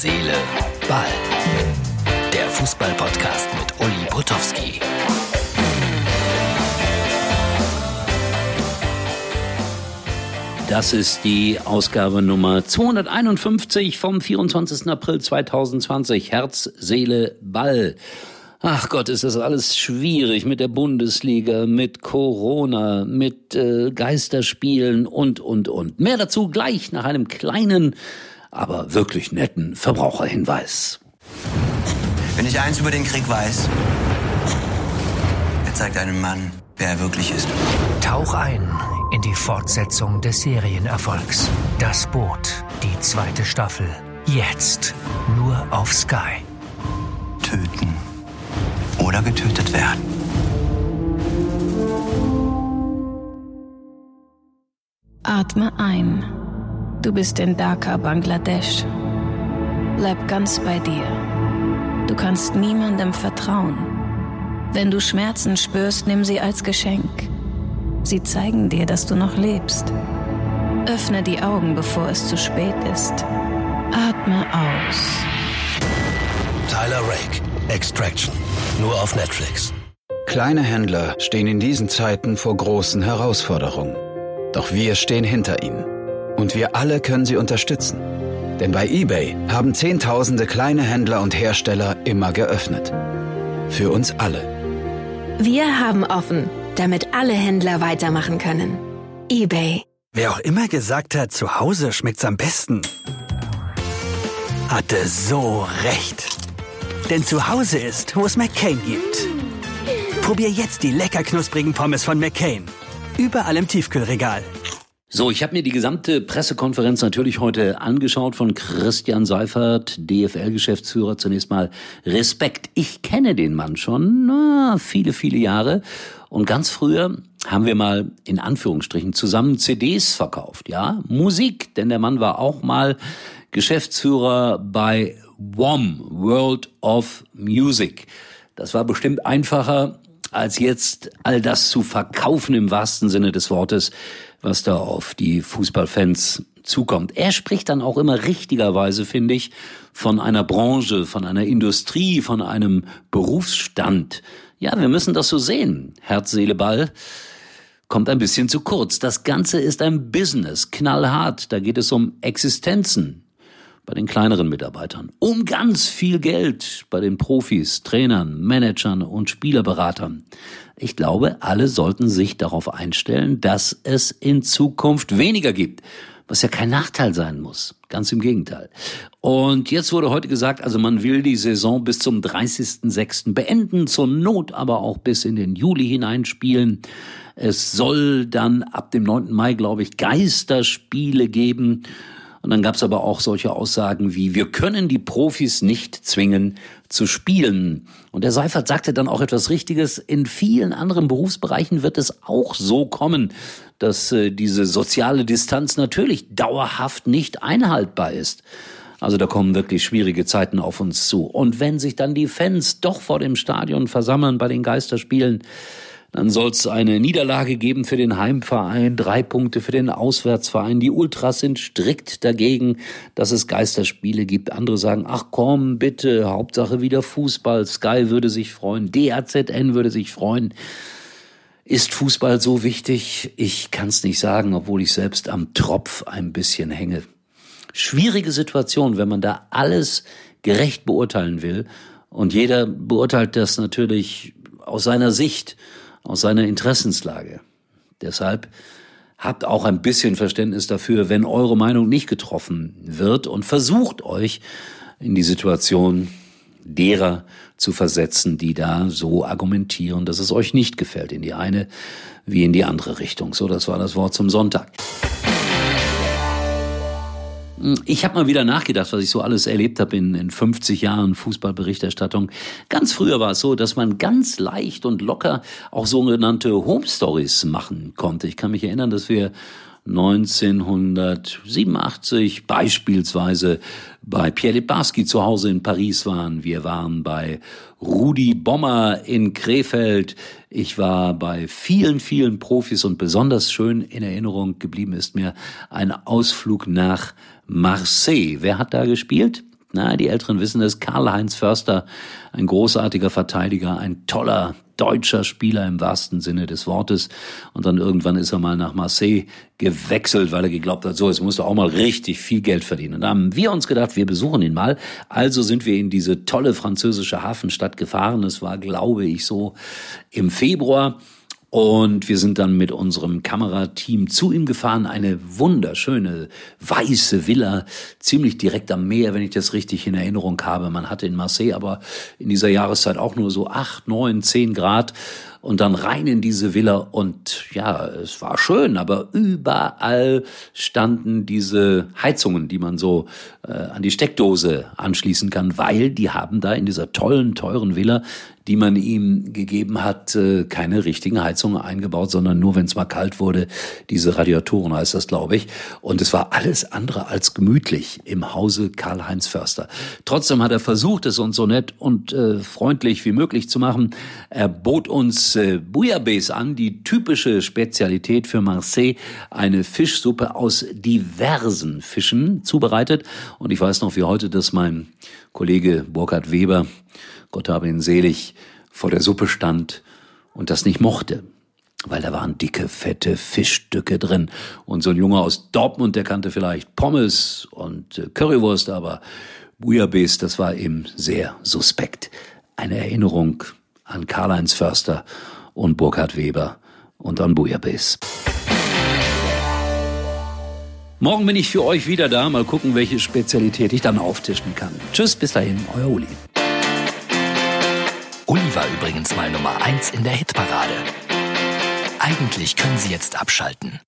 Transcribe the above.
Seele, Ball. Der Fußball-Podcast mit Uli Potowski. Das ist die Ausgabe Nummer 251 vom 24. April 2020. Herz, Seele, Ball. Ach Gott, ist das alles schwierig mit der Bundesliga, mit Corona, mit äh, Geisterspielen und, und, und. Mehr dazu gleich nach einem kleinen, aber wirklich netten Verbraucherhinweis. Wenn ich eins über den Krieg weiß, er zeigt einem Mann, wer er wirklich ist. Tauch ein in die Fortsetzung des Serienerfolgs. Das Boot, die zweite Staffel. Jetzt nur auf Sky. Töten oder getötet werden. Atme ein. Du bist in Dhaka, Bangladesch. Bleib ganz bei dir. Du kannst niemandem vertrauen. Wenn du Schmerzen spürst, nimm sie als Geschenk. Sie zeigen dir, dass du noch lebst. Öffne die Augen, bevor es zu spät ist. Atme aus. Tyler Rake, Extraction. Nur auf Netflix. Kleine Händler stehen in diesen Zeiten vor großen Herausforderungen. Doch wir stehen hinter ihnen. Und wir alle können sie unterstützen. Denn bei eBay haben Zehntausende kleine Händler und Hersteller immer geöffnet. Für uns alle. Wir haben offen, damit alle Händler weitermachen können. eBay. Wer auch immer gesagt hat, zu Hause schmeckt's am besten, hatte so recht. Denn zu Hause ist, wo es McCain gibt. Probier jetzt die lecker knusprigen Pommes von McCain. Überall im Tiefkühlregal. So, ich habe mir die gesamte Pressekonferenz natürlich heute angeschaut von Christian Seifert, DFL-Geschäftsführer. Zunächst mal Respekt. Ich kenne den Mann schon na, viele, viele Jahre. Und ganz früher haben wir mal in Anführungsstrichen zusammen CDs verkauft, ja, Musik, denn der Mann war auch mal Geschäftsführer bei WOM, World of Music. Das war bestimmt einfacher, als jetzt all das zu verkaufen im wahrsten Sinne des Wortes, was da auf die Fußballfans zukommt. Er spricht dann auch immer richtigerweise, finde ich, von einer Branche, von einer Industrie, von einem Berufsstand. Ja, wir müssen das so sehen. Herz, Seele, Ball kommt ein bisschen zu kurz. Das Ganze ist ein Business, knallhart. Da geht es um Existenzen bei den kleineren Mitarbeitern, um ganz viel Geld bei den Profis, Trainern, Managern und Spielerberatern. Ich glaube, alle sollten sich darauf einstellen, dass es in Zukunft weniger gibt, was ja kein Nachteil sein muss. Ganz im Gegenteil. Und jetzt wurde heute gesagt, also man will die Saison bis zum 30.06. beenden, zur Not aber auch bis in den Juli hineinspielen. Es soll dann ab dem 9. Mai, glaube ich, Geisterspiele geben. Und dann gab es aber auch solche Aussagen wie, wir können die Profis nicht zwingen zu spielen. Und der Seifert sagte dann auch etwas Richtiges. In vielen anderen Berufsbereichen wird es auch so kommen, dass äh, diese soziale Distanz natürlich dauerhaft nicht einhaltbar ist. Also da kommen wirklich schwierige Zeiten auf uns zu. Und wenn sich dann die Fans doch vor dem Stadion versammeln bei den Geisterspielen, dann soll es eine Niederlage geben für den Heimverein, drei Punkte für den Auswärtsverein. Die Ultras sind strikt dagegen, dass es Geisterspiele gibt. Andere sagen, ach komm, bitte, Hauptsache wieder Fußball. Sky würde sich freuen, DAZN würde sich freuen. Ist Fußball so wichtig? Ich kann es nicht sagen, obwohl ich selbst am Tropf ein bisschen hänge. Schwierige Situation, wenn man da alles gerecht beurteilen will. Und jeder beurteilt das natürlich aus seiner Sicht aus seiner Interessenslage. Deshalb habt auch ein bisschen Verständnis dafür, wenn eure Meinung nicht getroffen wird und versucht euch in die Situation derer zu versetzen, die da so argumentieren, dass es euch nicht gefällt, in die eine wie in die andere Richtung. So, das war das Wort zum Sonntag. Ich habe mal wieder nachgedacht, was ich so alles erlebt habe in, in 50 Jahren Fußballberichterstattung. Ganz früher war es so, dass man ganz leicht und locker auch sogenannte Home Stories machen konnte. Ich kann mich erinnern, dass wir 1987 beispielsweise bei Pierre Littbarski zu Hause in Paris waren. Wir waren bei Rudi Bommer in Krefeld. Ich war bei vielen, vielen Profis und besonders schön in Erinnerung geblieben ist mir ein Ausflug nach Marseille. Wer hat da gespielt? Na, die Älteren wissen es. Karl-Heinz Förster, ein großartiger Verteidiger, ein toller deutscher Spieler im wahrsten Sinne des Wortes. Und dann irgendwann ist er mal nach Marseille gewechselt, weil er geglaubt hat, so, jetzt musst du auch mal richtig viel Geld verdienen. Und da haben wir uns gedacht, wir besuchen ihn mal. Also sind wir in diese tolle französische Hafenstadt gefahren. Es war, glaube ich, so im Februar. Und wir sind dann mit unserem Kamerateam zu ihm gefahren. Eine wunderschöne weiße Villa, ziemlich direkt am Meer, wenn ich das richtig in Erinnerung habe. Man hatte in Marseille aber in dieser Jahreszeit auch nur so acht, neun, zehn Grad und dann rein in diese Villa und ja, es war schön, aber überall standen diese Heizungen, die man so äh, an die Steckdose anschließen kann, weil die haben da in dieser tollen, teuren Villa die man ihm gegeben hat, äh, keine richtigen Heizungen eingebaut, sondern nur, wenn es mal kalt wurde, diese Radiatoren heißt das, glaube ich. Und es war alles andere als gemütlich im Hause Karl-Heinz Förster. Trotzdem hat er versucht, es uns so nett und äh, freundlich wie möglich zu machen. Er bot uns äh, Bouillabaisse an, die typische Spezialität für Marseille, eine Fischsuppe aus diversen Fischen zubereitet. Und ich weiß noch wie heute, dass mein Kollege Burkhard Weber Gott habe ihn selig, vor der Suppe stand und das nicht mochte, weil da waren dicke, fette Fischstücke drin. Und so ein Junge aus Dortmund, der kannte vielleicht Pommes und äh, Currywurst, aber Bouillabaisse, das war ihm sehr suspekt. Eine Erinnerung an Karl-Heinz Förster und Burkhard Weber und an Bouillabaisse. Morgen bin ich für euch wieder da. Mal gucken, welche Spezialität ich dann auftischen kann. Tschüss, bis dahin, euer Uli. Uli war übrigens mal Nummer 1 in der Hitparade. Eigentlich können Sie jetzt abschalten.